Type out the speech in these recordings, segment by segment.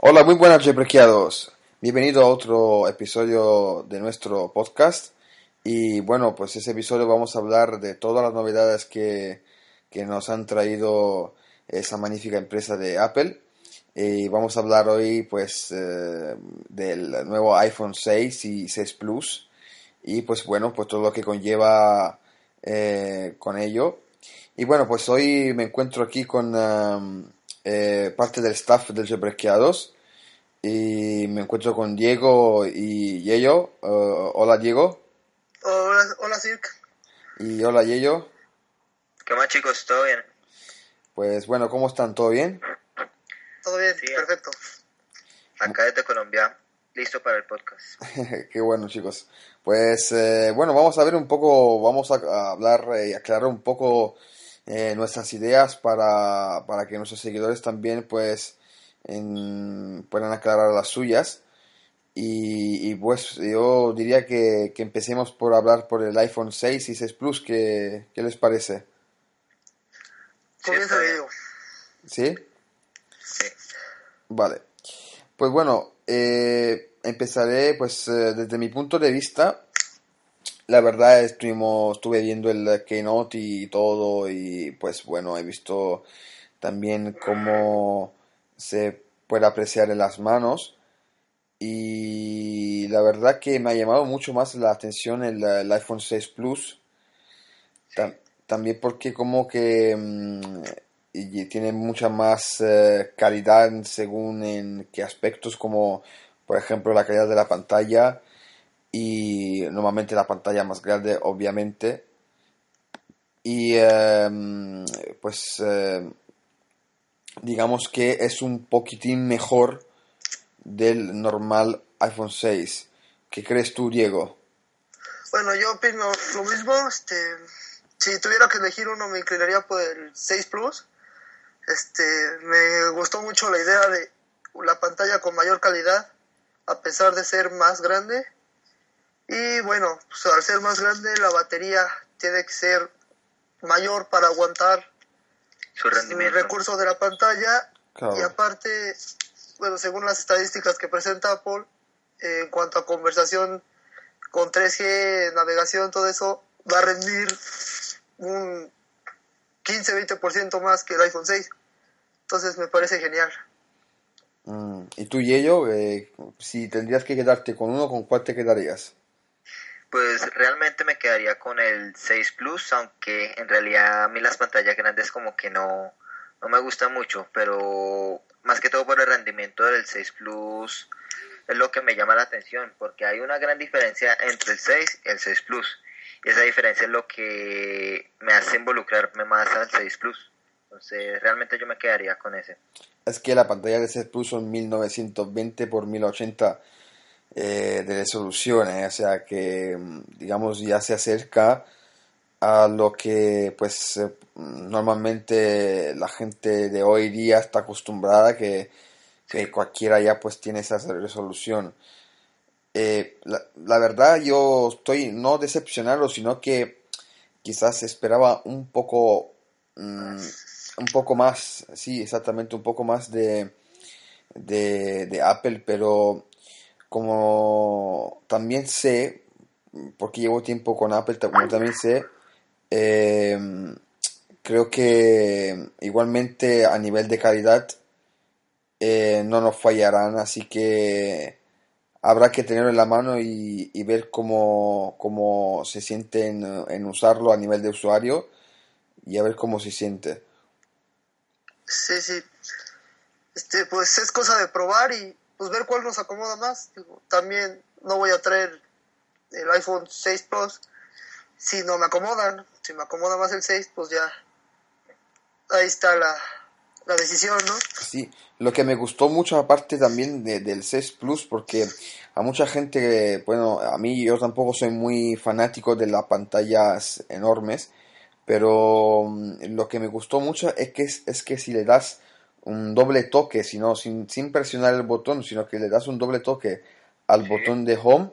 Hola, muy buenas cheprequiados. Bienvenido a otro episodio de nuestro podcast. Y bueno, pues ese episodio vamos a hablar de todas las novedades que, que nos han traído esa magnífica empresa de Apple. Y vamos a hablar hoy pues eh, del nuevo iPhone 6 y 6 Plus. Y pues bueno, pues todo lo que conlleva eh, con ello. Y bueno, pues hoy me encuentro aquí con eh, parte del staff del Jebrequeados y me encuentro con Diego y Yello. Uh, hola Diego. Hola, hola Cirque. Y hola Yello. ¿Qué más chicos? ¿Todo bien? Pues bueno, ¿cómo están? ¿Todo bien? Todo bien, Sí. perfecto. Acá desde Colombia, listo para el podcast. Qué bueno chicos. Pues eh, bueno, vamos a ver un poco, vamos a, a hablar y aclarar un poco eh, nuestras ideas para, para que nuestros seguidores también pues en- puedan aclarar las suyas. Y, y, pues yo diría que, que empecemos por hablar por el iPhone 6 y 6 Plus, ¿qué, qué les parece? Comienza. Diego. ¿Sí? Sí. Vale. Pues bueno, eh, empezaré pues eh, desde mi punto de vista. La verdad estuvimos, estuve viendo el Keynote y todo y pues bueno, he visto también cómo se puede apreciar en las manos y la verdad que me ha llamado mucho más la atención el, iPhone 6 Plus. Ta- también porque como que mm, tiene mucha más eh, calidad según en qué aspectos como por ejemplo la calidad de la pantalla y normalmente la pantalla más grande obviamente y em, pues em, digamos que es un poquitín mejor del normal iPhone 6 ¿qué crees tú Diego? Bueno, yo opino lo mismo. Este, si tuviera que elegir uno, me inclinaría por el 6 Plus. Este, me gustó mucho la idea de la pantalla con mayor calidad, a pesar de ser más grande. Y bueno, pues, al ser más grande, la batería tiene que ser mayor para aguantar Su el rendimiento. recurso de la pantalla Claro. Y aparte, bueno, según las estadísticas que presenta Apple, eh, en cuanto a conversación con 3G, navegación, todo eso, va a rendir un 15-20% más que el iPhone 6. Entonces me parece genial. Mm, ¿y tú Yello? Eh, si tendrías que quedarte con uno ¿con cuál te quedarías? Pues realmente me quedaría con el 6 Plus, aunque en realidad a mí las pantallas grandes como que no, no me gustan mucho, pero más que todo por el rendimiento del 6 Plus es lo que me llama la atención, porque hay una gran diferencia entre el 6 y el 6 Plus, y esa diferencia es lo que me hace involucrarme más al 6 Plus. Entonces realmente yo me quedaría con ese. Es que la pantalla de 6 Plus son 1920 por 1080 eh, de resolución, eh, o sea que digamos ya se acerca a lo que pues normalmente la gente de hoy día está acostumbrada que, que cualquiera ya pues tiene esa resolución. Eh, la, la verdad yo estoy no decepcionado, sino que quizás esperaba un poco mm, un poco más, sí, exactamente un poco más de, de, de Apple, pero como también sé, porque llevo tiempo con Apple, como también sé, eh, creo que igualmente a nivel de calidad eh, no nos fallarán, así que habrá que tenerlo en la mano y, y ver cómo, cómo se siente en, en usarlo a nivel de usuario y a ver cómo se siente. Sí, sí. Este, pues es cosa de probar y pues ver cuál nos acomoda más. Digo, también no voy a traer el iPhone 6 Plus si no me acomodan. Si me acomoda más el 6, pues ya ahí está la, la decisión, ¿no? Sí, lo que me gustó mucho aparte también de- del 6 Plus, porque a mucha gente, bueno, a mí yo tampoco soy muy fanático de las pantallas enormes, pero mm, lo que me gustó mucho es que, es que si le das un doble toque, sino sin, sin presionar el botón, sino que le das un doble toque al botón de home,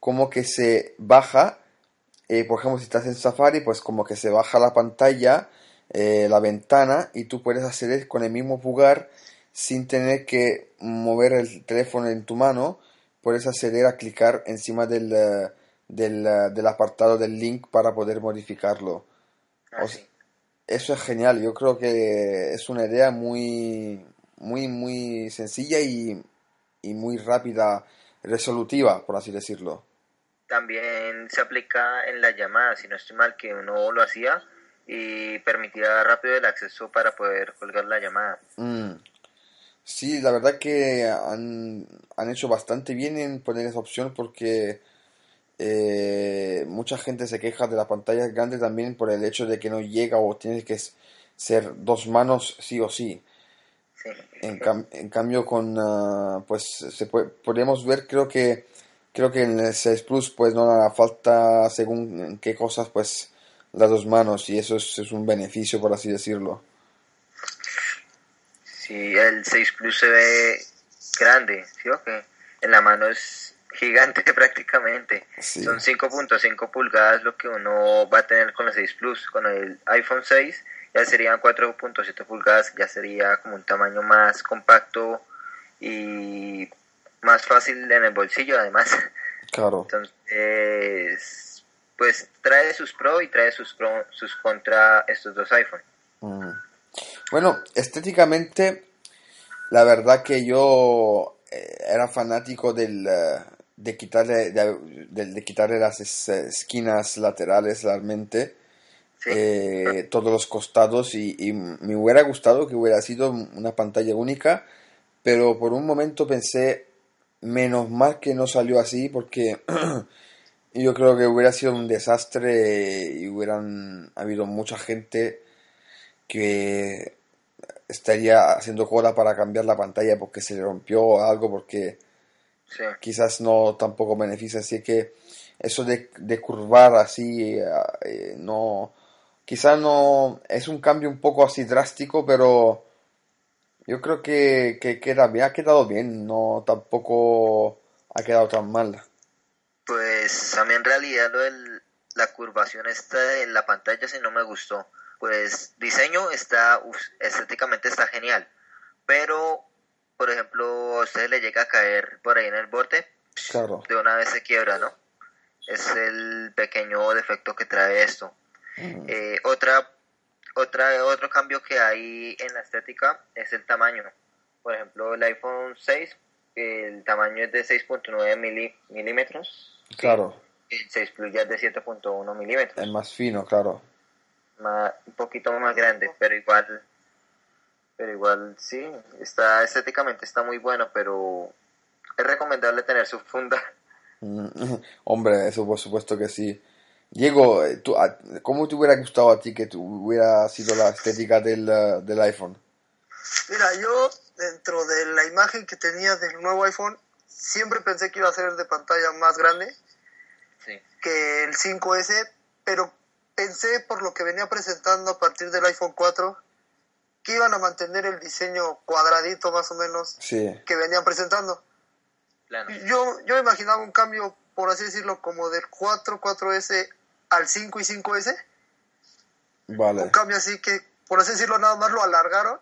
como que se baja, eh, por ejemplo, si estás en Safari, pues como que se baja la pantalla, eh, la ventana, y tú puedes hacer con el mismo pulgar sin tener que mover el teléfono en tu mano, puedes acceder a clicar encima del, eh, del, del apartado del link para poder modificarlo. Ah, O sí. Eso es genial, yo creo que es una idea muy, muy, muy sencilla y, y muy rápida, resolutiva, por así decirlo. También se aplica en las llamadas, si no estoy mal, que uno lo hacía y permitía rápido el acceso para poder colgar la llamada. Mm. Sí, la verdad que han, han hecho bastante bien en poner esa opción porque eh, mucha gente se queja de la pantalla grande también por el hecho de que no llega o tienes que ser dos manos sí o sí. En, cam- en cambio con ah, pues se puede, podemos ver creo que creo que en el 6 Plus pues no hará falta según en qué cosas pues las dos manos y eso es, es un beneficio por así decirlo. Sí, el 6 Plus se ve grande, ¿sí o? En la mano es gigante prácticamente. Sí. Son 5.5 pulgadas lo que uno va a tener con el 6 Plus. Con el iPhone 6 ya serían 4.7 pulgadas, ya sería como un tamaño más compacto y más fácil en el bolsillo además. Claro. Entonces, pues trae sus pro y trae sus pro, sus contra estos dos iPhone. Mm. Bueno, estéticamente, la verdad que yo eh, era fanático del, eh, de quitarle, de, quitarle las es- esquinas laterales realmente, Sí. eh, todos los costados y, y me hubiera gustado que hubiera sido una pantalla única, pero por un momento pensé, menos mal que no salió así porque yo creo que hubiera sido un desastre y hubieran habido mucha gente que estaría haciendo cola para cambiar la pantalla porque se le rompió o algo porque Sí. quizás no tampoco beneficia así que eso de, de curvar así eh, eh, no quizás no es un cambio un poco así drástico pero yo creo que, que queda bien ha quedado bien no tampoco ha quedado tan mal Pues a mí en realidad lo del- la curvación esta en la pantalla sí no me gustó. Pues diseño está, uf, estéticamente está genial. Pero, por ejemplo, a usted le llega a caer por ahí en el borde, claro de una vez se quiebra, ¿no? Es el pequeño defecto que trae esto. Mm, Eh, otra, otra, otro cambio que hay en la estética es el tamaño. Por ejemplo, el iPhone 6, el tamaño es de 6.9 mili- milímetros. claro El 6 Plus ya es de 7.1 milímetros. es más fino claro Más- un poquito más grande, pero igual, pero igual sí, está estéticamente está muy bueno, pero es recomendable tener su funda. Mm, Hombre, eso por supuesto que sí. Diego, eh, tú, a- ¿cómo te hubiera gustado a ti que tu- hubiera sido la estética del, eh, del iPhone? Mira, yo dentro de la imagen que tenía del nuevo iPhone, siempre pensé que iba a ser de pantalla más grande Sí. que el 5S, pero pensé por lo que venía presentando a partir del iPhone 4 que iban a mantener el diseño cuadradito más o menos Sí, que venían presentando. Plano. Yo, yo imaginaba un cambio, por así decirlo, como del 4, 4S al 5 y 5S. Un vale, cambio así que, por así decirlo, nada más lo alargaron.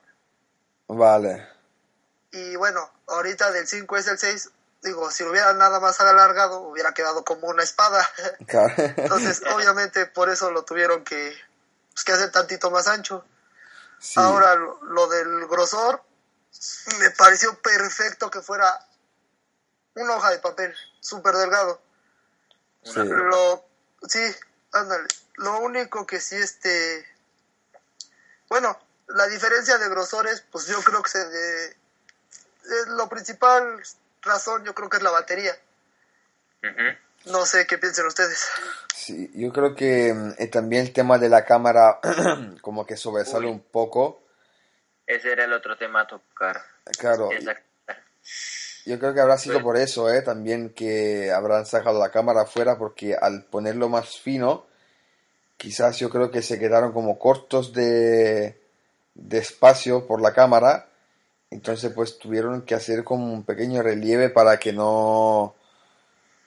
vale. Y bueno, ahorita del 5S al 6, digo, si lo hubieran nada más alargado, hubiera quedado como una espada. Claro. Entonces, obviamente, por eso lo tuvieron que, pues, que hacer tantito más ancho. Sí, Ahora, lo, lo del grosor, me pareció perfecto que fuera una hoja de papel, súper delgado. sí, Lo, sí, ándale. Lo único que sí, este, bueno, la diferencia de grosores, pues yo creo que se de, lo principal razón, yo creo que es la batería. Ujú. No sé qué piensen ustedes. sí. Yo creo que mm, eh, también el tema de la cámara como que sobresale Uy. un poco. Ese era el otro tema a tocar. Claro, Exacto. yo creo que habrá sido Bueno. por eso, ¿eh? También que habrán sacado la cámara afuera porque al ponerlo más fino, quizás yo creo que se quedaron como cortos de, de espacio por la cámara. Entonces pues tuvieron que hacer como un pequeño relieve para que no,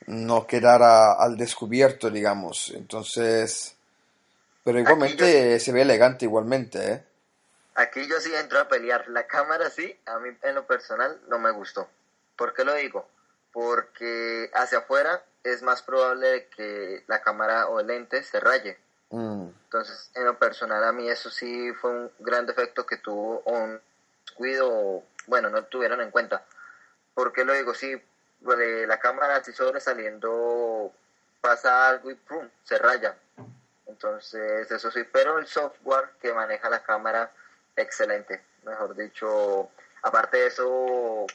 no quedara al descubierto, digamos. Entonces, pero igualmente se ve elegante igualmente, ¿eh? aquí yo sí entro a pelear. La cámara sí, a mí en lo personal no me gustó. ¿Por qué lo digo? Porque hacia afuera es más probable que la cámara o el lente se raye. Mm, Entonces, en lo personal, a mí eso sí fue un gran defecto que tuvo un descuido, bueno, no tuvieron en cuenta. ¿Por qué lo digo? Sí, pues, la cámara así sobresaliendo pasa algo y ¡pum! se raya. Entonces, eso sí, pero el software que maneja la cámara, excelente. Mejor dicho, aparte de eso,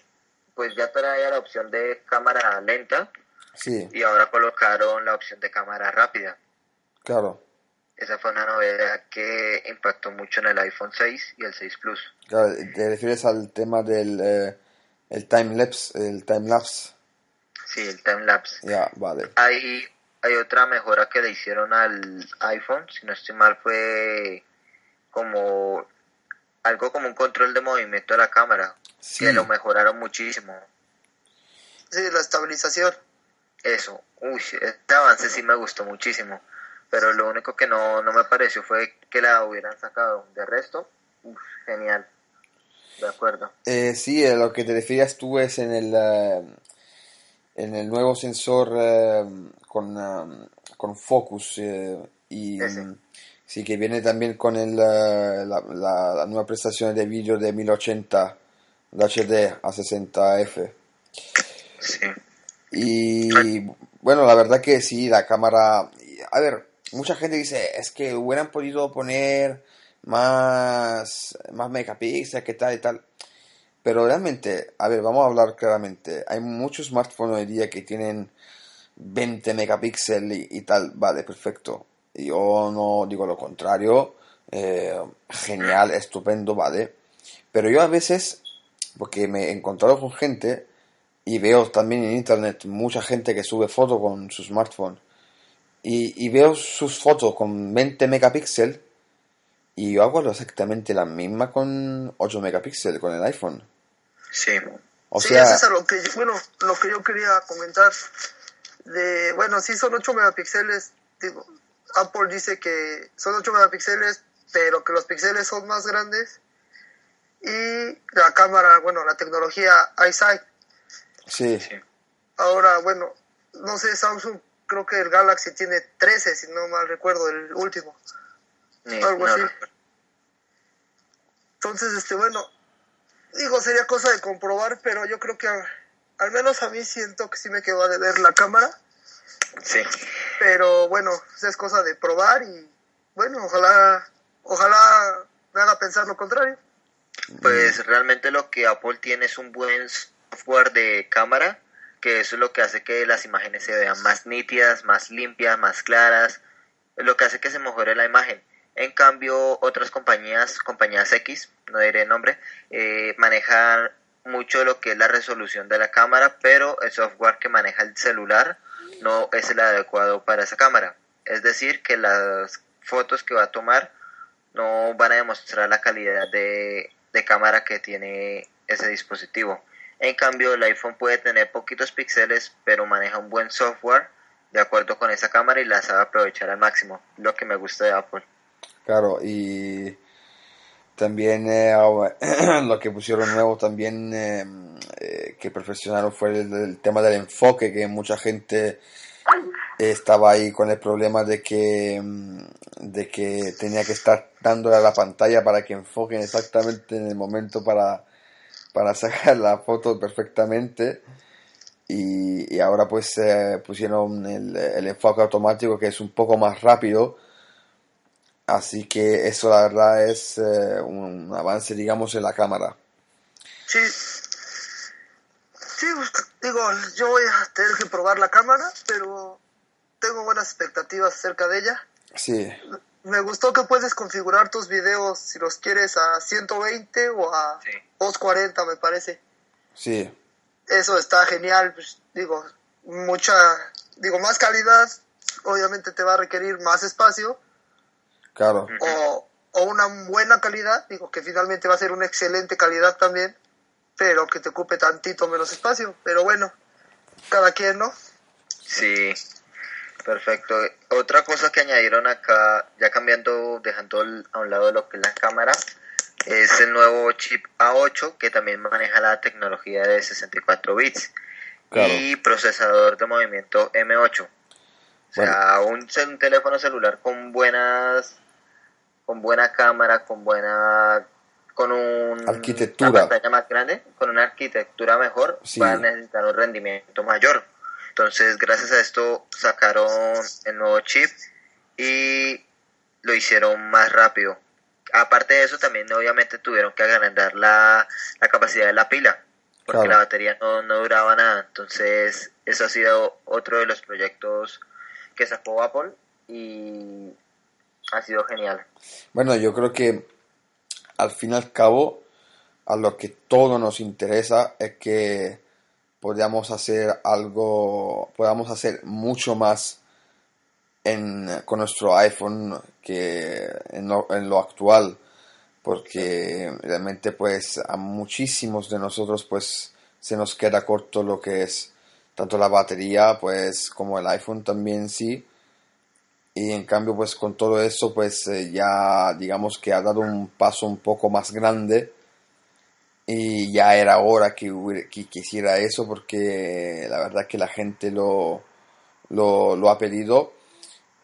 pues ya traía la opción de cámara lenta sí, y ahora colocaron la opción de cámara rápida. claro. Esa fue una novedad que impactó mucho en el iPhone 6 y el 6 Plus. Claro, Te refieres al tema del eh, el time lapse, el time lapse. Sí, el time lapse. Ya, vale. Hay, hay otra mejora que le hicieron al iPhone, si no estoy mal, fue como algo como un control de movimiento de la cámara, Sí, que lo mejoraron muchísimo. Sí, la estabilización. Eso, uy, este avance sí me gustó muchísimo, pero lo único que no, no me pareció fue que la hubieran sacado. De resto, uf, genial. De acuerdo. Eh, sí, a lo que te refieres tú es en el, eh, en el nuevo sensor eh, con, eh, con focus eh, y sí que viene también con el, eh, la, la- la nueva prestación de vídeo de 1080 de HD a 60F. Sí. Y bueno, la verdad que sí, la cámara... A ver, mucha gente dice, es que hubieran podido poner más, más megapíxeles, que tal y tal. Pero realmente, a ver, vamos a hablar claramente. Hay muchos smartphones hoy día que tienen 20 megapíxeles y, tal. Vale, perfecto. Yo no digo lo contrario. eh, genial, estupendo, vale. Pero yo a veces, porque me he encontrado con gente y veo también en internet mucha gente que sube fotos con su smartphone y, y veo sus fotos con 20 megapíxeles y yo hago exactamente la misma con 8 megapíxeles con el iPhone. Sí. O sí, sea, eso es lo que, yo- bueno, lo que yo quería comentar. De, bueno, sí son 8 megapíxeles. Digo, Apple dice que son 8 megapíxeles, pero que los píxeles son más grandes. Y la cámara, bueno, la tecnología iSight. sí, Sí. Ahora, bueno, no sé, Samsung, creo que el Galaxy tiene 13, si no mal recuerdo, el último. Algo no así. Entonces, este, bueno, digo, sería cosa de comprobar, pero yo creo que a- al menos a mí siento que sí me quedó de ver la cámara. Sí. Pero bueno, es cosa de probar y bueno, ojalá, ojalá me haga pensar lo contrario. Pues realmente lo que Apple tiene es un buen software de cámara, que eso es lo que hace que las imágenes se vean más nítidas, más limpias, más claras, lo que hace que se mejore la imagen. En cambio, otras compañías, compañías X, no diré nombre, eh, manejan mucho lo que es la resolución de la cámara, pero el software que maneja el celular no es el adecuado para esa cámara. Es decir, que las fotos que va a tomar no van a demostrar la calidad de, de cámara que tiene ese dispositivo. En cambio, el iPhone puede tener poquitos píxeles, pero maneja un buen software de acuerdo con esa cámara y la sabe aprovechar al máximo, lo que me gusta de Apple. Claro, y también eh, ahora, lo que pusieron nuevo también eh, eh, que perfeccionaron fue el, tema del enfoque, que mucha gente estaba ahí con el problema de que mm, de que tenía que estar dándole a la pantalla para que enfoquen exactamente en el momento para, para sacar la foto perfectamente. Y, ahora pues eh, pusieron el enfoque automático que es un poco más rápido así que eso la verdad es eh, un avance digamos en la cámara Sí. Sí, pues, digo, yo voy a tener que probar la cámara, pero tengo buenas expectativas acerca de ella. sí Me gustó que puedes configurar tus videos si los quieres a 120 o a Sí. 240, me parece. sí Eso está genial, pues, digo, mucha, digo, más calidad, obviamente te va a requerir más espacio, claro o, o una buena calidad, digo que finalmente va a ser una excelente calidad también, pero que te ocupe tantito menos espacio, pero bueno, cada quien, ¿no? Sí, perfecto. Otra cosa que añadieron acá, ya cambiando, dejando a un lado lo que es la cámara, es el nuevo chip A8 que también maneja la tecnología de 64 bits y procesador de movimiento M8. O sea, un, un, teléfono celular con buenas, con buena cámara, con buena, con un, arquitectura. una pantalla más grande, con una arquitectura mejor, va a necesitar un rendimiento mayor. Entonces, gracias a esto sacaron el nuevo chip y lo hicieron más rápido. Aparte de eso, también obviamente tuvieron que agrandar la, la capacidad de la pila porque la batería no, no duraba nada. Entonces, eso ha sido otro de los proyectos que sacó Apple y ha sido genial. Bueno, yo creo que al fin y al cabo, a lo que todo nos interesa es que podamos hacer algo, podamos hacer mucho más en, con nuestro iPhone que en lo, en lo actual porque realmente pues a muchísimos de nosotros pues se nos queda corto lo que es tanto la batería pues como el iPhone también sí y en cambio pues con todo eso pues eh, ya digamos que ha dado un paso un poco más grande y ya era hora que, que quisiera eso porque la verdad que la gente lo, lo, lo ha pedido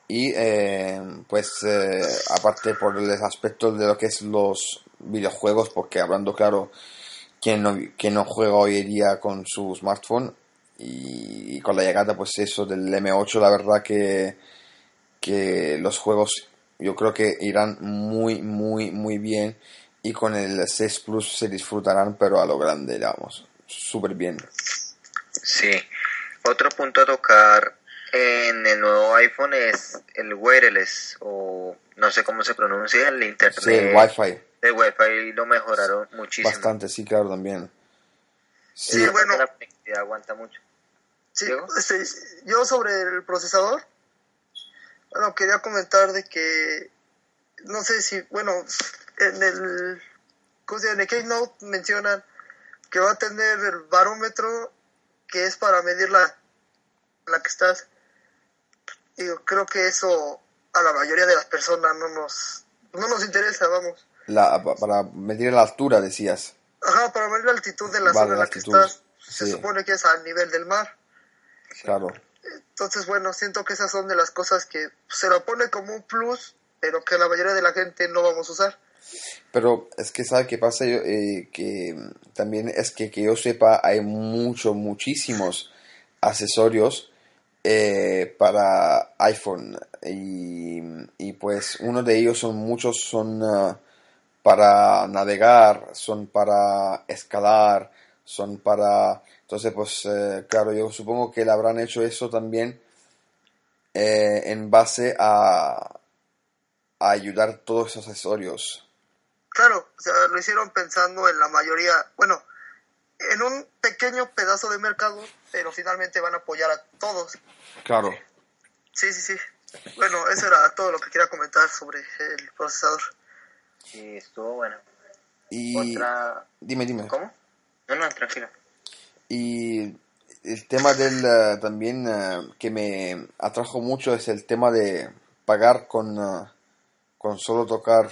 y eh, pues eh, aparte por el aspecto de lo que es los videojuegos porque hablando claro quien no, quien no juega hoy en día con su smartphone y, con la llegada pues eso del M8 la verdad que que los juegos yo creo que irán muy muy muy bien y con el 6 Plus se disfrutarán pero a lo grande digamos súper bien. Sí. Otro punto a tocar en el nuevo iPhone es el wireless o no sé cómo se pronuncia el internet sí, el Wi-Fi. El Wi-Fi lo mejoraron muchísimo. Bastante sí claro también. Sí, bueno. La aguanta mucho. Sí este, yo sobre el procesador bueno quería comentar de que no sé si bueno en el en el Keynote mencionan que va a tener el barómetro que es para medir la la que estás yo creo que eso a la mayoría de las personas no nos, no nos interesa, vamos. La, para medir la altura, decías. Ajá, para medir la altitud de la zona en la que estás. Se supone que es al nivel del mar. Claro. Entonces, bueno, siento que esas son de las cosas que se lo pone como un plus, pero que la mayoría de la gente no vamos a usar. Pero es que, ¿sabe qué pasa? Eh, que también es que, que yo sepa, hay muchos, muchísimos accesorios eh, para iPhone y, pues uno de ellos son muchos son uh, para navegar son para escalar son para entonces pues eh, claro yo supongo que le habrán hecho eso también eh, en base a, a ayudar todos esos accesorios claro o sea lo hicieron pensando en la mayoría bueno en un pequeño pedazo de mercado, pero finalmente van a apoyar a todos. Claro. Sí, sí, sí. Bueno, eso era todo lo que quería comentar sobre el procesador. Sí, estuvo bueno. Y... Otra... Dime, dime. ¿Cómo? No, no, tranquilo. Y el tema del uh, también uh, que me atrajo mucho es el tema de pagar con, uh, con solo tocar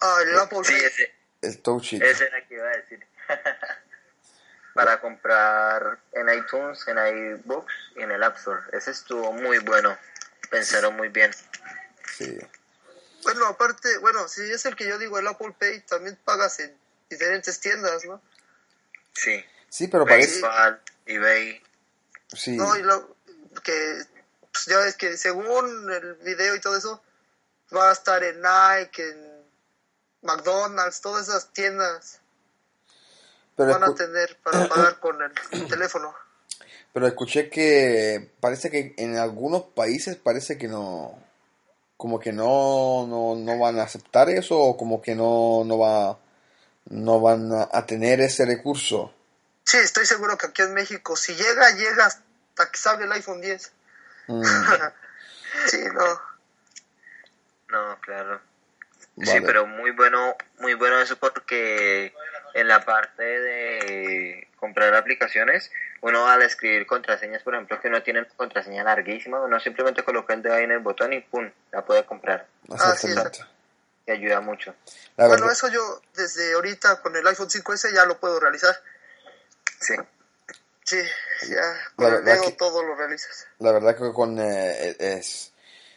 ah, el Apple sí, ese, el touch it. Ese era que iba a decir. para comprar en iTunes, en iBooks y en el App Store. Ese estuvo muy bueno. Pensaron muy bien. Sí. Bueno, aparte, bueno, si es el que yo digo, el Apple Pay, también pagas en diferentes tiendas, ¿no? Sí. Sí, pero parece... eBay. Sí. No, y lo que pues, ya ves que según el video y todo eso, va a estar en Nike, en McDonald's, todas esas tiendas van a tener para pagar con el teléfono. Pero escuché que parece que en algunos países parece que no, como que no, no, van a aceptar eso o como que no, no, va, no van a tener ese recurso. Sí, estoy seguro que aquí en México, si llega, llega hasta que salga el iPhone 10. Mm. sí, no. No, claro. Sí, pero muy bueno, muy bueno eso porque en la parte de comprar aplicaciones, uno al escribir contraseñas, por ejemplo, que uno tiene una contraseña larguísima, uno simplemente coloca el dedo ahí en el botón y ¡pum! la puede comprar. Ah, sí, y ayuda mucho. bueno, eso yo desde ahorita con el iPhone 5S ya lo puedo realizar. Sí. Sí, ya con el dedo todo lo realizas. La verdad que con eh, es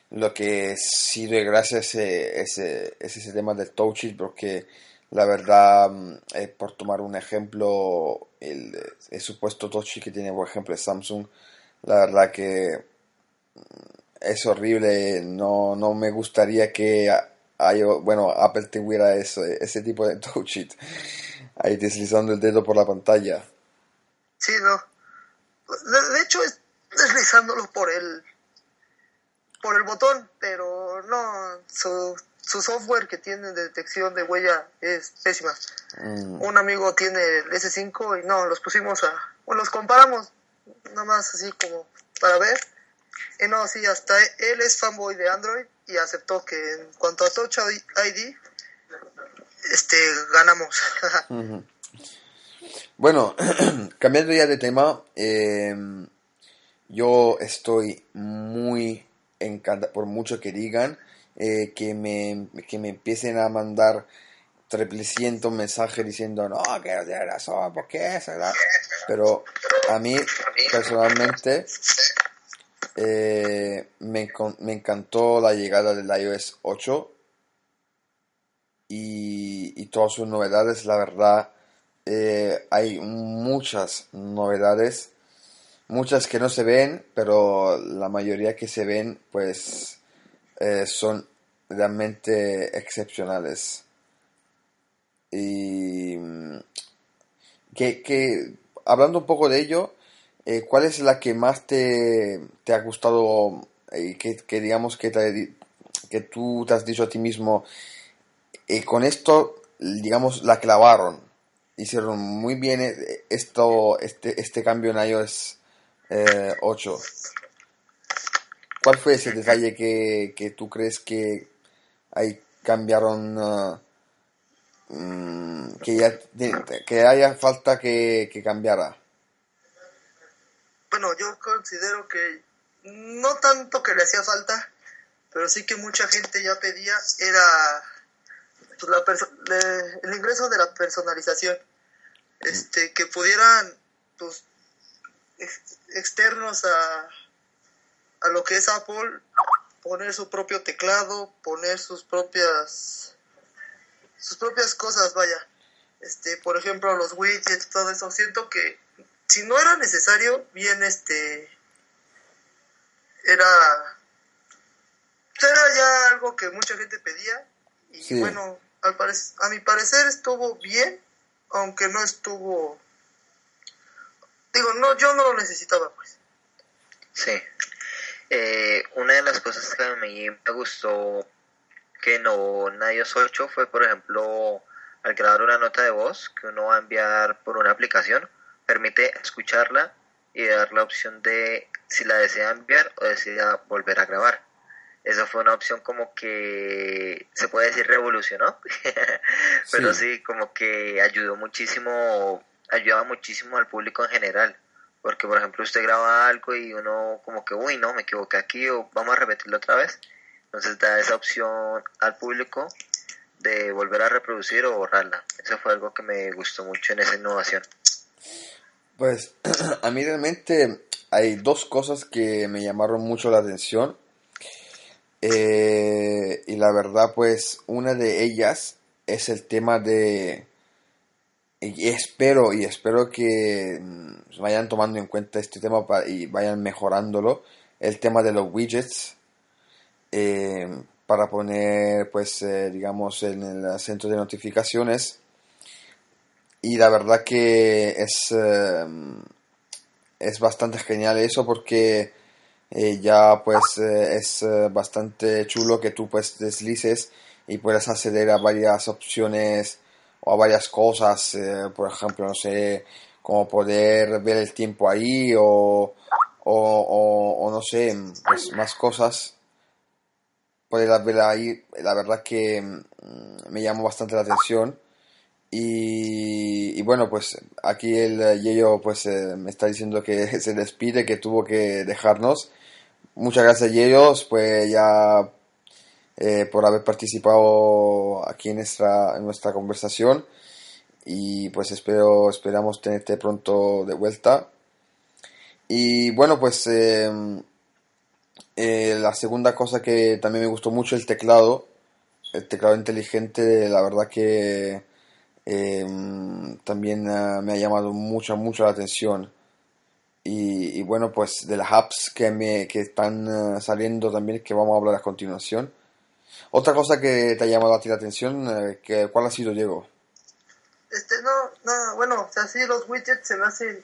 lo que sí gracias ese, ese, es ese tema del touch it porque la verdad, mm, eh, por tomar un ejemplo, el, el supuesto touch que tiene, por ejemplo, Samsung, la verdad que mm, es horrible, no, no me gustaría que haya, bueno, Apple tuviera ese, ese tipo de touch it, ahí deslizando el dedo por la pantalla. Sí, no. De, hecho, es deslizándolo por el, por el botón, pero no, su, su software que tiene de detección de huella es pésima. Mm. Un amigo tiene el S5 y no, los pusimos a, bueno, los comparamos, nada más así como para ver. Y no, sí, hasta él es fanboy de Android y aceptó que en cuanto a Touch ID, este, ganamos. Bueno, cambiando ya de tema, em, yo estoy muy encantado, por mucho que digan, eh, que, me, que me empiecen a mandar triplecientos mensajes diciendo, no, que no tiene razón, ¿por qué? Pero a mí, personalmente, eh, me, me encantó la llegada del iOS 8 y, y todas sus novedades, la verdad eh, hay muchas novedades, muchas que no se ven, pero la mayoría que se ven pues eh, son realmente excepcionales. Y mm, que, hablando un poco de ello, eh, ¿cuál es la que más te, te ha gustado y que, que, digamos que, que tú te has dicho a ti mismo, con esto, digamos, la clavaron? Hicieron muy bien eh, esto, este, este cambio en iOS 8. Eh, ¿Cuál fue ese detalle que, que tú crees que ahí cambiaron, uh, que, ya, que haya falta que, que cambiara? Bueno, yo considero que no tanto que le hacía falta, pero sí que mucha gente ya pedía, era pues, la el ingreso de la personalización este, que pudieran, pues, externos a, a lo que es Apple, poner su propio teclado, poner sus propias, sus propias cosas, vaya. Este, por ejemplo, los widgets, todo eso. Siento que si no era necesario, bien, este, era, era ya algo que mucha gente pedía y bueno, al a mi parecer estuvo bien aunque no estuvo digo no yo no lo necesitaba pues. Sí. Eh, una de las cosas que a mí me gustó que no nadie os 8 fue por ejemplo al grabar una nota de voz que uno va a enviar por una aplicación permite escucharla y dar la opción de si la desea enviar o desea volver a grabar eso fue una opción como que se puede decir revolucionó, pero sí. como que ayudó muchísimo, ayudaba muchísimo al público en general, porque por ejemplo usted graba algo y uno como que, uy, no, me equivoqué aquí o vamos a repetirlo otra vez, entonces da esa opción al público de volver a reproducir o borrarla. Eso fue algo que me gustó mucho en esa innovación. Pues a mí realmente hay dos cosas que me llamaron mucho la atención eh, y la verdad, pues, una de ellas es el tema de. Y espero, y espero que mm, vayan tomando en cuenta este tema y vayan mejorándolo. El tema de los widgets. Eh, para poner, pues, eh, digamos, en el centro de notificaciones. Y la verdad que es, es bastante genial eso porque eh, ya pues eh, es eh, bastante chulo que tú pues deslices y puedas acceder a varias opciones o a varias cosas, por ejemplo, no sé, como poder ver el tiempo ahí o, o, no sé, pues más cosas. Poder ver ahí, la verdad que mm, me llamó bastante la atención. Y, y, bueno, pues aquí el Yeyo pues me está diciendo que se despide, que tuvo que dejarnos. Muchas gracias, ellos Pues ya eh, por haber participado aquí en nuestra, en nuestra conversación y pues espero, esperamos tenerte pronto de vuelta. Y bueno, pues em, eh, la segunda cosa que también me gustó mucho el teclado, el teclado inteligente, la verdad que em, también ah, me ha llamado mucho, mucho la atención. Y, bueno, pues de las apps que, me, que están ah, saliendo también, que vamos a hablar a continuación. Otra cosa que te ha llamado a ti la atención, eh, que, ¿cuál ha sido, Diego? Este, no, no, bueno, o sea, sí, los widgets se me hacen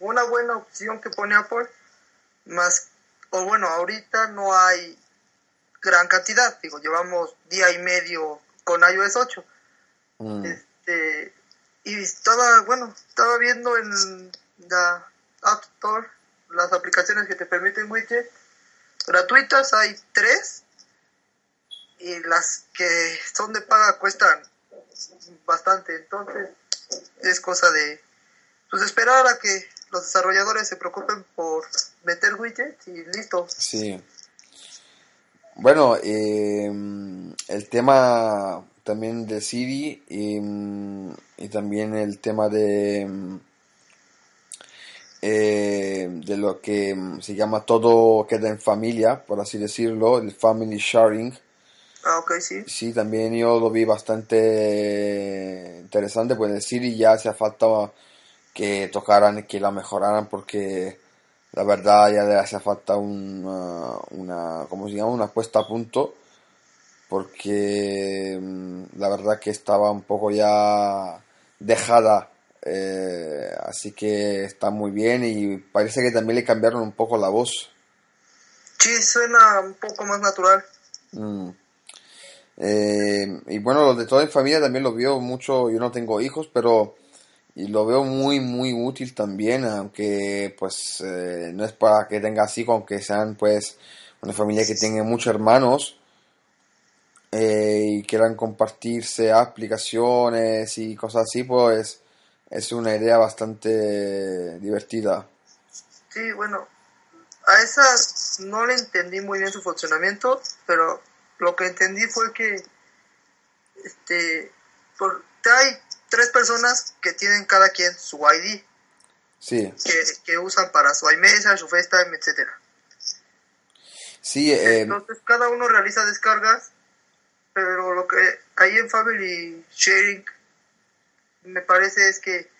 una buena opción que pone Apple, más, o bueno, ahorita no hay gran cantidad, digo, llevamos día y medio con iOS 8. Mm. Este, y estaba, bueno, estaba viendo en la App Store las aplicaciones que te permiten widgets gratuitas, hay tres, y las que son de paga cuestan bastante, entonces es cosa de pues esperar a que los desarrolladores se preocupen por meter widgets y listo. Sí. Bueno, eh, el tema también de Siri y, también el tema de, eh, de lo que se llama todo queda en familia, por así decirlo, el family sharing. Ah, ok, sí. Sí, también yo lo vi bastante interesante, pues el Siri ya hacía falta que tocaran, que la mejoraran porque la verdad ya le hacía falta una, una ¿cómo se llama? Una puesta a punto porque mm, la verdad que estaba un poco ya dejada eh, así que está muy bien y parece que también le cambiaron un poco la voz. Sí, suena un poco más natural. Mm. Eh, y bueno, lo de toda mi familia también lo veo mucho, yo no tengo hijos, pero y lo veo muy muy útil también aunque pues eh, no es para que tenga así aunque sean pues una familia que tenga muchos hermanos eh, y quieran compartirse aplicaciones y cosas así pues es una idea bastante divertida sí bueno a esa no le entendí muy bien su funcionamiento pero lo que entendí fue que este por hay tres personas que tienen cada quien su ID. Sí. Que, usan para su iMessage, su FaceTime, etcétera. Sí, eh, Entonces cada uno realiza descargas, pero lo que hay en Family Sharing me parece es que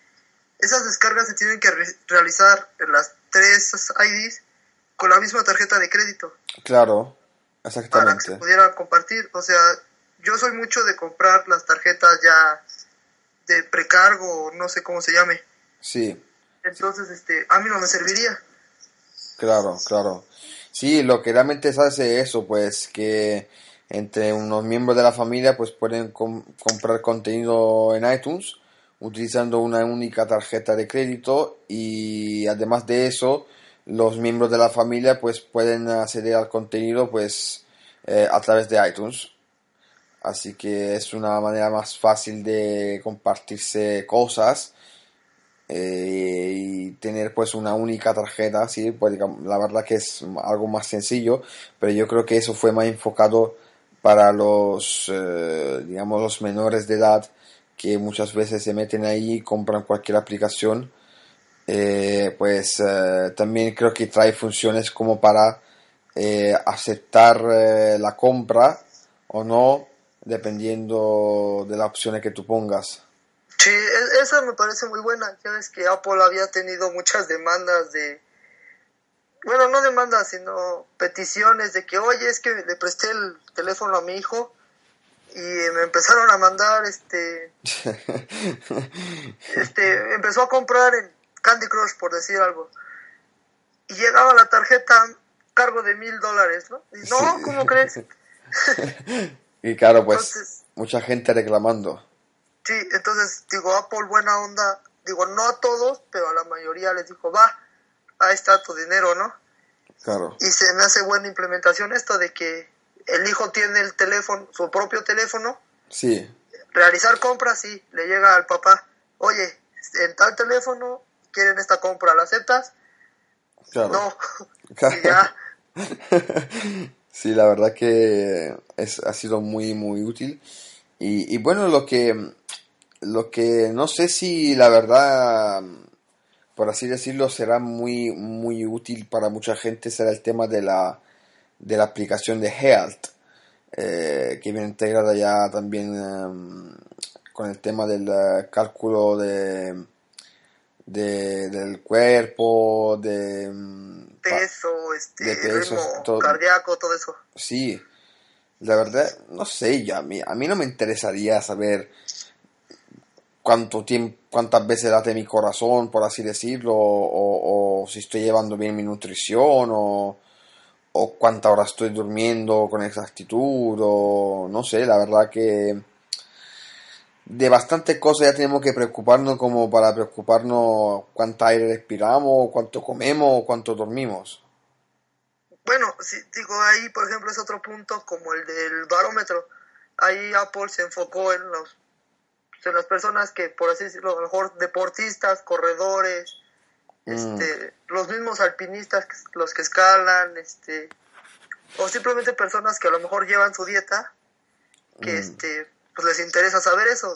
esas descargas se tienen que realizar en las tres IDs con la misma tarjeta de crédito. Claro, exactamente. Para que se pudieran compartir. O sea, yo soy mucho de comprar las tarjetas ya de precargo, no sé cómo se llame. Sí. Entonces, este, a mí no me serviría. Claro, claro. Sí, lo que realmente se hace es eso, pues que entre unos miembros de la familia pues pueden comprar contenido en iTunes utilizando una única tarjeta de crédito y además de eso los miembros de la familia pues pueden acceder al contenido pues eh, a través de iTunes. Así que es una manera más fácil de compartirse cosas eh, y tener pues una única tarjeta, sí, pues la verdad que es algo más sencillo, pero yo creo que eso fue más enfocado para los, eh, digamos, los menores de edad que muchas veces se meten ahí y compran cualquier aplicación. Eh, pues también creo que trae funciones como para aceptar la compra o no dependiendo de las opciones que tú pongas. Sí, e-, esa me parece muy buena. Ya ves que Apple había tenido muchas demandas de, bueno, no demandas, sino peticiones de que, oye, es que le presté el teléfono a mi hijo y me empezaron a mandar, este, este, empezó a comprar en Candy Crush, por decir algo, y llegaba la tarjeta cargo de mil dólares, ¿no? Y, no, ¿cómo crees? Y claro, pues mucha gente reclamando. Sí, entonces digo, Apple buena onda, digo, no a todos, pero a la mayoría les dijo, va, ahí está tu dinero, ¿no? Claro. Y se me hace buena implementación esto de que el hijo tiene el teléfono, su propio teléfono. Sí. Realizar compras, sí, le llega al papá, oye, en tal teléfono quieren esta compra, ¿la aceptas? Claro. No. y ya. Sí, la verdad que es, ha sido muy, muy útil. Y, y bueno, lo que, lo que no sé si la verdad, por así decirlo, será muy, muy útil para mucha gente será el tema de la, de la aplicación de Health, eh, que viene integrada ya también em, con el tema del eh, cálculo de, de, del cuerpo, de em, peso, este, ritmo cardíaco, todo eso. Sí, la verdad, no sé, ya a mí, a mí no me interesaría saber cuánto tiempo, cuántas veces late mi corazón, por así decirlo, o, si estoy llevando bien mi nutrición, o, o cuántas horas estoy durmiendo con exactitud, o no sé, la verdad que de bastantes cosas ya tenemos que preocuparnos como para preocuparnos cuánta aire respiramos, cuánto comemos, cuánto dormimos. Bueno, si, digo, ahí por ejemplo es otro punto como el del barómetro. Ahí Apple se enfocó en los en las personas que, por así decirlo, a lo mejor deportistas, corredores, mm. este, los mismos alpinistas, los que escalan, este, o simplemente personas que a lo mejor llevan su dieta, que mm. este, pues les interesa saber eso.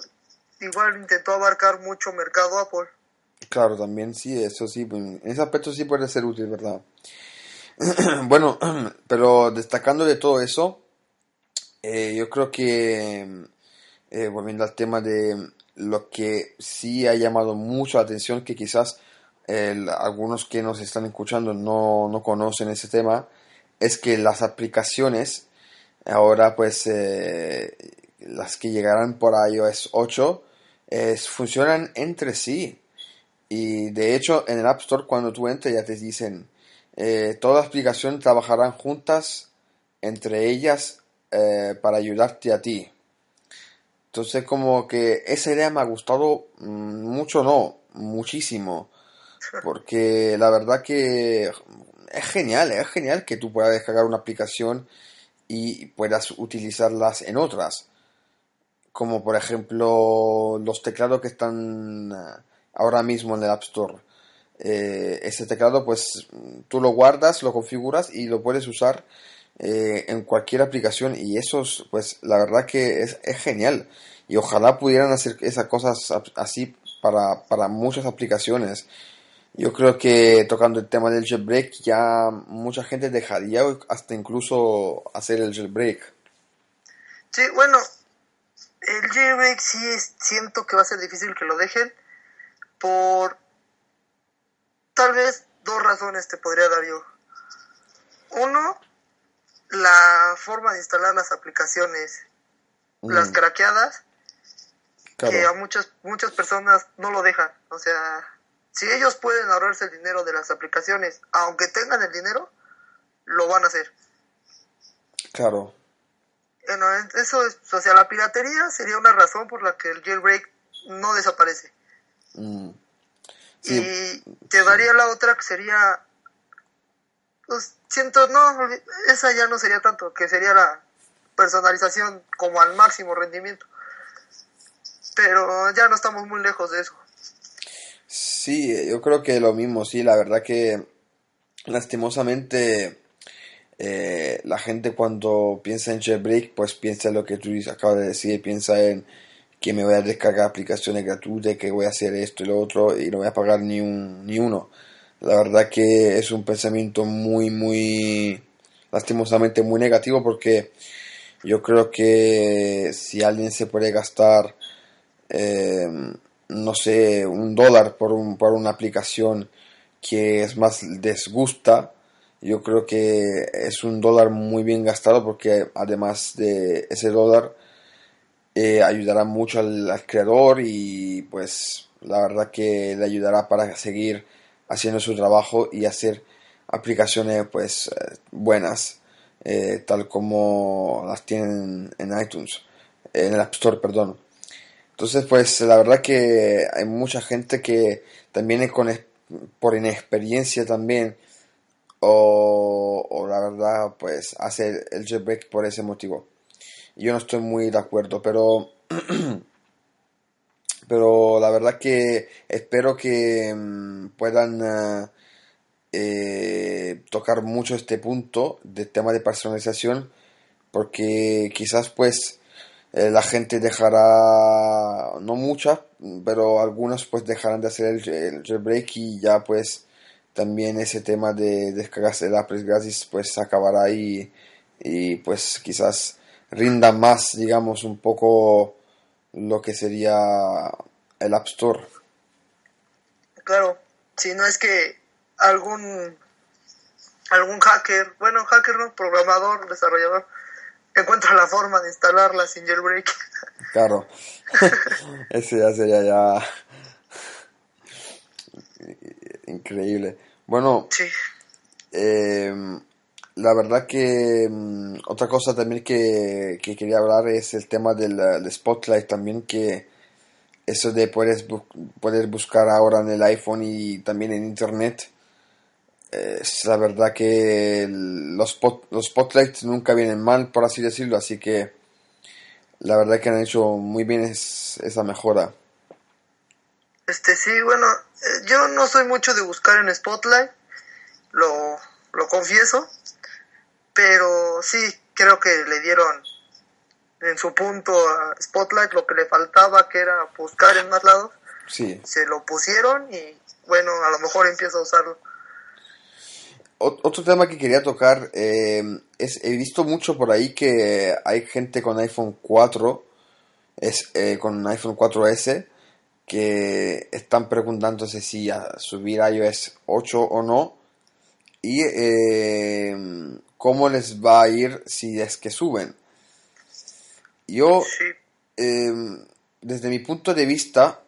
Igual intentó abarcar mucho mercado Apple. Claro, también sí, eso sí, pues, en ese aspecto sí puede ser útil, ¿verdad? bueno, pero destacando de todo eso, eh, yo creo que, eh, volviendo al tema de lo que sí ha llamado mucho la atención, que quizás algunos que nos están escuchando no, no, conocen ese tema, es que las aplicaciones ahora pues eh, las que llegarán por iOS 8 funcionan entre sí. Y de hecho en el App Store cuando tú entras ya te dicen eh, todas las aplicaciones trabajarán juntas entre ellas eh, para ayudarte a ti. Entonces como que esa idea me ha gustado mm, mucho, no, muchísimo. Porque la verdad que es genial, es genial que tú puedas descargar una aplicación y puedas utilizarlas en otras. Como por ejemplo los teclados que están eh, ahora mismo en el App Store eh, ese teclado pues tú lo guardas, lo configuras y lo puedes usar eh, en cualquier aplicación y eso pues la verdad que es, genial y ojalá pudieran hacer esas cosas así para, para muchas aplicaciones. Yo creo que tocando el tema del jailbreak ya mucha gente dejaría hasta incluso hacer el jailbreak. Sí, bueno, el jailbreak sí siento que va a ser difícil que lo dejen por tal vez dos razones te podría dar yo. Uno, la forma de instalar las aplicaciones, las mm. craqueadas, que a muchas, muchas personas no lo dejan. O sea, si ellos pueden ahorrarse el dinero de las aplicaciones, aunque tengan el dinero, lo van a hacer. Claro. Bueno, eso es, o sea, la piratería sería una razón por la que el jailbreak no desaparece. Mm. Y te daría la otra que sería, pues siento, no, esa ya no sería tanto, que sería la personalización como al máximo rendimiento. Pero ya no estamos muy lejos de eso. Sí, yo creo que lo mismo, sí, la verdad que lastimosamente eh, la gente cuando piensa en jailbreak, pues piensa en lo que tú acabas de decir, piensa en que me voy a descargar aplicaciones gratuitas, que voy a hacer esto y lo otro y no voy a pagar ni, un, ni uno. La verdad que es un pensamiento muy, muy, lastimosamente muy negativo porque yo creo que si alguien se puede gastar, eh, no sé, un dólar por, un, por una aplicación que es más desgusta, yo creo que es un dólar muy bien gastado porque además de ese dólar eh, ayudará mucho al, creador y pues la verdad que le ayudará para seguir haciendo su trabajo y hacer aplicaciones pues eh, buenas eh, tal como las tienen en iTunes en el App Store perdón entonces pues la verdad que hay mucha gente que también con, por inexperiencia también o, la verdad pues hace el jailbreak por ese motivo. Yo no estoy muy de acuerdo, pero pero la verdad que espero que mm, puedan eh, tocar mucho este punto del tema de personalización porque quizás pues eh, la gente dejará, no muchas, pero algunos pues dejarán de hacer el, el jailbreak y ya pues también ese tema de descargarse el Apple gratis pues acabará ahí y pues quizás rinda más, digamos, un poco lo que sería el App Store. Claro, si no es que algún algún hacker, bueno, hacker no, programador, desarrollador, encuentra la forma de instalarla sin jailbreak. Claro, ese ya sería ya increíble. Bueno, Sí, eh, la verdad que mm, otra cosa también que, que quería hablar es el tema del, del Spotlight también que eso de poder, poder buscar ahora en el iPhone y también en Internet es la verdad que los, los Spotlights nunca vienen mal por así decirlo así que la verdad que han hecho muy bien es- esa mejora este sí, bueno, eh, yo no soy mucho de buscar en Spotlight, lo, lo confieso, pero sí, creo que le dieron en su punto a Spotlight lo que le faltaba, que era buscar en más lados, sí se lo pusieron y bueno, a lo mejor empiezo a usarlo. Ot- Otro tema que quería tocar eh, es, he visto mucho por ahí que hay gente con iPhone 4, es, eh, con iPhone 4S, que están preguntándose si a subir iOS 8 o no y eh, cómo les va a ir si es que suben. Yo, eh, desde mi punto de vista,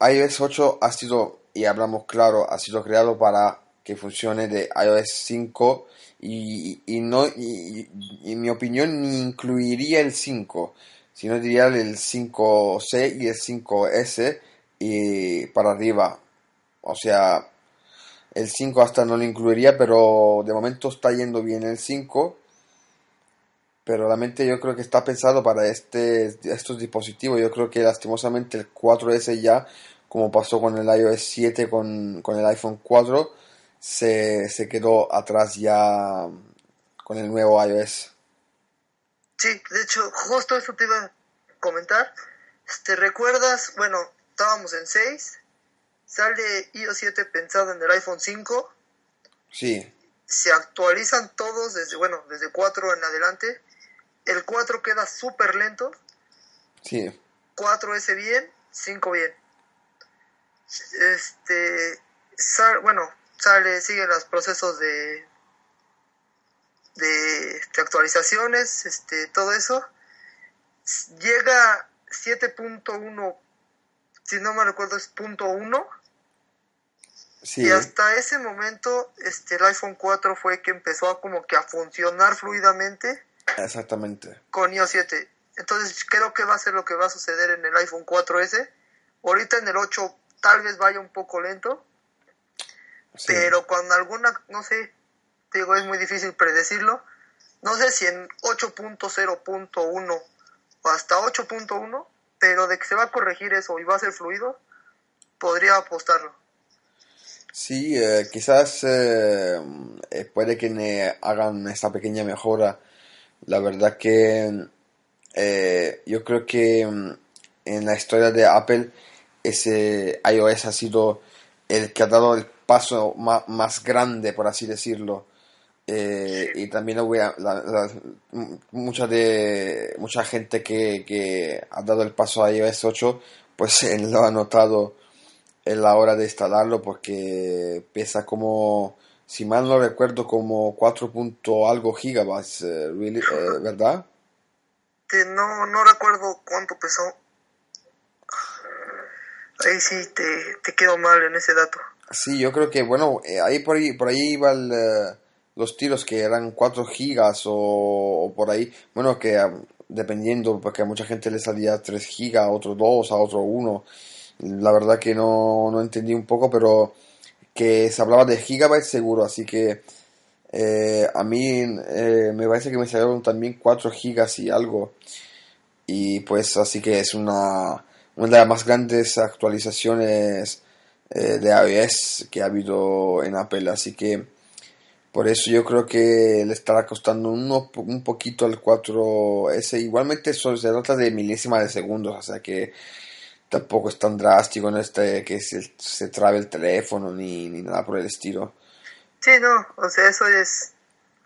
iOS 8 ha sido, y hablamos claro, ha sido creado para que funcione de iOS 5 y, y no, y, y en mi opinión ni incluiría el 5, sino diría el 5C y el 5S y para arriba. O sea, el 5 hasta no lo incluiría, pero de momento está yendo bien el 5. Pero realmente yo creo que está pensado para este, estos dispositivos. Yo creo que lastimosamente el 4S ya, como pasó con el iOS 7, con, con el iPhone 4, se, se quedó atrás ya con el nuevo iOS. sí, de hecho, justo eso te iba a comentar. ¿Te recuerdas? Bueno, estábamos en 6, sale iOS 7 pensado en el iPhone 5, Sí, se actualizan todos desde, bueno, desde 4 en adelante. El 4 queda súper lento, sí, 4S bien, 5 bien. Este, sal- bueno, sale, siguen los procesos de de este, actualizaciones, este, todo eso. Llega 7.1, si no me recuerdo es punto .1 sí, y hasta ese momento este el iPhone 4 fue que empezó a como que a funcionar fluidamente exactamente. con iOS 7. Entonces creo que va a ser lo que va a suceder en el iPhone 4S. Ahorita en el 8 tal vez vaya un poco lento, Sí. pero cuando alguna, no sé, digo, es muy difícil predecirlo. No sé si en 8.0.1 o hasta 8.1, pero de que se va a corregir eso y va a ser fluido, podría apostarlo. Sí, eh, quizás eh, eh, puede que ne- hagan esta pequeña mejora. La verdad que eh, yo creo que mm, en la historia de Apple ese iOS ha sido el que ha dado el paso ma- más, grande, por así decirlo. Eh, y también la- la- m- mucha de mucha gente que, que ha dado el paso a iOS 8 pues eh, lo ha notado en la hora de instalarlo porque pesa como, si mal no recuerdo, como 4 punto algo gigabytes, eh, really, eh, ¿verdad? No, no recuerdo cuánto pesó. Ahí sí te, te quedo mal en ese dato. Sí, yo creo que, bueno, eh, ahí por ahí, por ahí iban eh, los tiros que eran 4 gigas o, o por ahí, bueno, que dependiendo, porque a mucha gente le salía 3 gigas, a otro 2, a otro 1. La verdad que no, no entendí un poco, pero que se hablaba de gigabytes seguro, así que eh, a mí eh, me parece que me salieron también 4 gigas y algo. Y pues así que es una, una de las más grandes actualizaciones eh, de iOS que ha habido en Apple. Así que por eso yo creo que le estará costando uno, un poquito al 4S. Igualmente eso se trata de milésimas de segundos, o sea que tampoco es tan drástico en este que se, se trabe el teléfono ni, ni nada por el estilo. Sí, no, o sea, eso es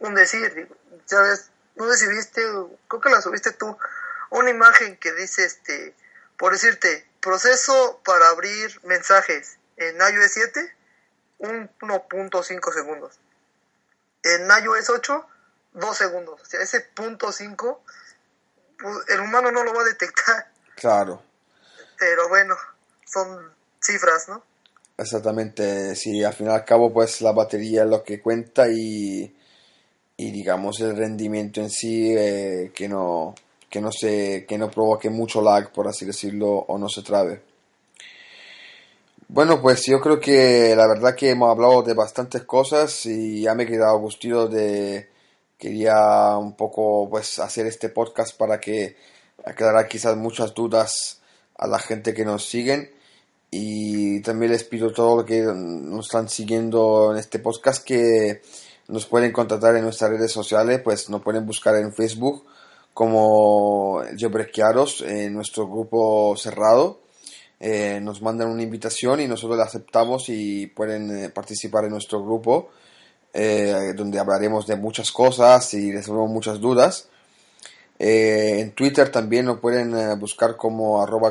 un decir, ¿sabes? No si viste, creo que la subiste tú, una imagen que dice, este, por decirte, proceso para abrir mensajes en iOS 7, 1.5 segundos. En iOS 8, 2 segundos. O sea, ese punto 5, pues, el humano no lo va a detectar. Claro. Pero bueno, son cifras, ¿no? Exactamente, sí, al fin y al cabo pues la batería es lo que cuenta y, y digamos el rendimiento en sí eh, que no que no se que no provoque mucho lag por así decirlo o no se trabe. Bueno, pues yo creo que la verdad que hemos hablado de bastantes cosas y ya me he quedado gustido de quería un poco pues hacer este podcast para que aclarar quizás muchas dudas a la gente que nos siguen y también les pido a todos los que nos están siguiendo en este podcast que nos pueden contactar en nuestras redes sociales, pues nos pueden buscar en Facebook como Jobrequiaros, en nuestro grupo cerrado. Eh, nos mandan una invitación y nosotros la aceptamos y pueden eh, participar en nuestro grupo, eh, donde hablaremos de muchas cosas y resolvemos muchas dudas. en Twitter también nos pueden buscar como arroba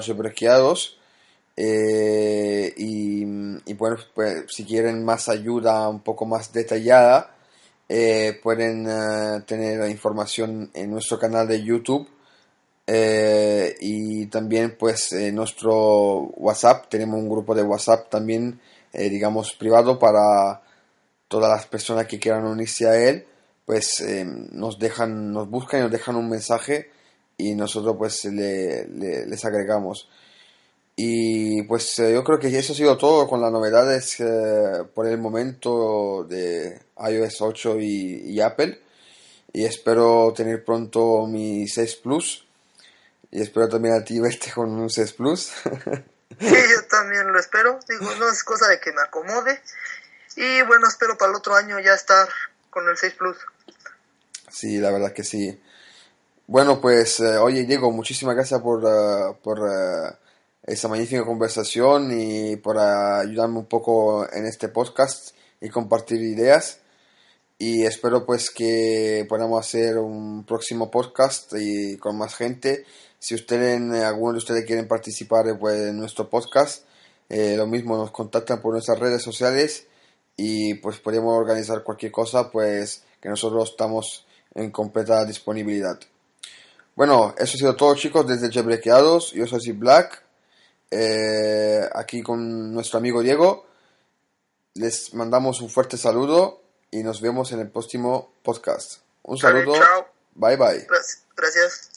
eh, y, bueno, pues, si quieren más ayuda un poco más detallada, eh, pueden eh, tener información en nuestro canal de YouTube. Y también pues en nuestro WhatsApp, tenemos un grupo de WhatsApp también, digamos, privado para todas las personas que quieran unirse a él, pues nos dejan, nos buscan y nos dejan un mensaje y nosotros pues le, les agregamos. Y pues eh, yo creo que eso ha sido todo con las novedades eh, por el momento de iOS 8 y, Apple. Y espero tener pronto mi 6 Plus. Y espero también a ti verte con un 6 Plus. sí, yo también lo espero. Digo, no es cosa de que me acomode. Y bueno, espero para el otro año ya estar con el 6 Plus. Sí, la verdad que sí. Bueno, pues, eh, oye, Diego, muchísimas gracias por, por esa magnífica conversación y por ayudarme un poco en este podcast y compartir ideas. Y espero pues que podamos hacer un próximo podcast y con más gente. Si ustedes, alguno de ustedes quieren participar pues, en nuestro podcast, eh, lo mismo nos contactan por nuestras redes sociales y pues podemos organizar cualquier cosa pues que nosotros estamos en completa disponibilidad. Bueno, eso ha sido todo chicos desde Chebrequeados. Yo soy Black eh, aquí con nuestro amigo Diego. Les mandamos un fuerte saludo y nos vemos en el próximo podcast. Un saludo. Bye bye. Gracias.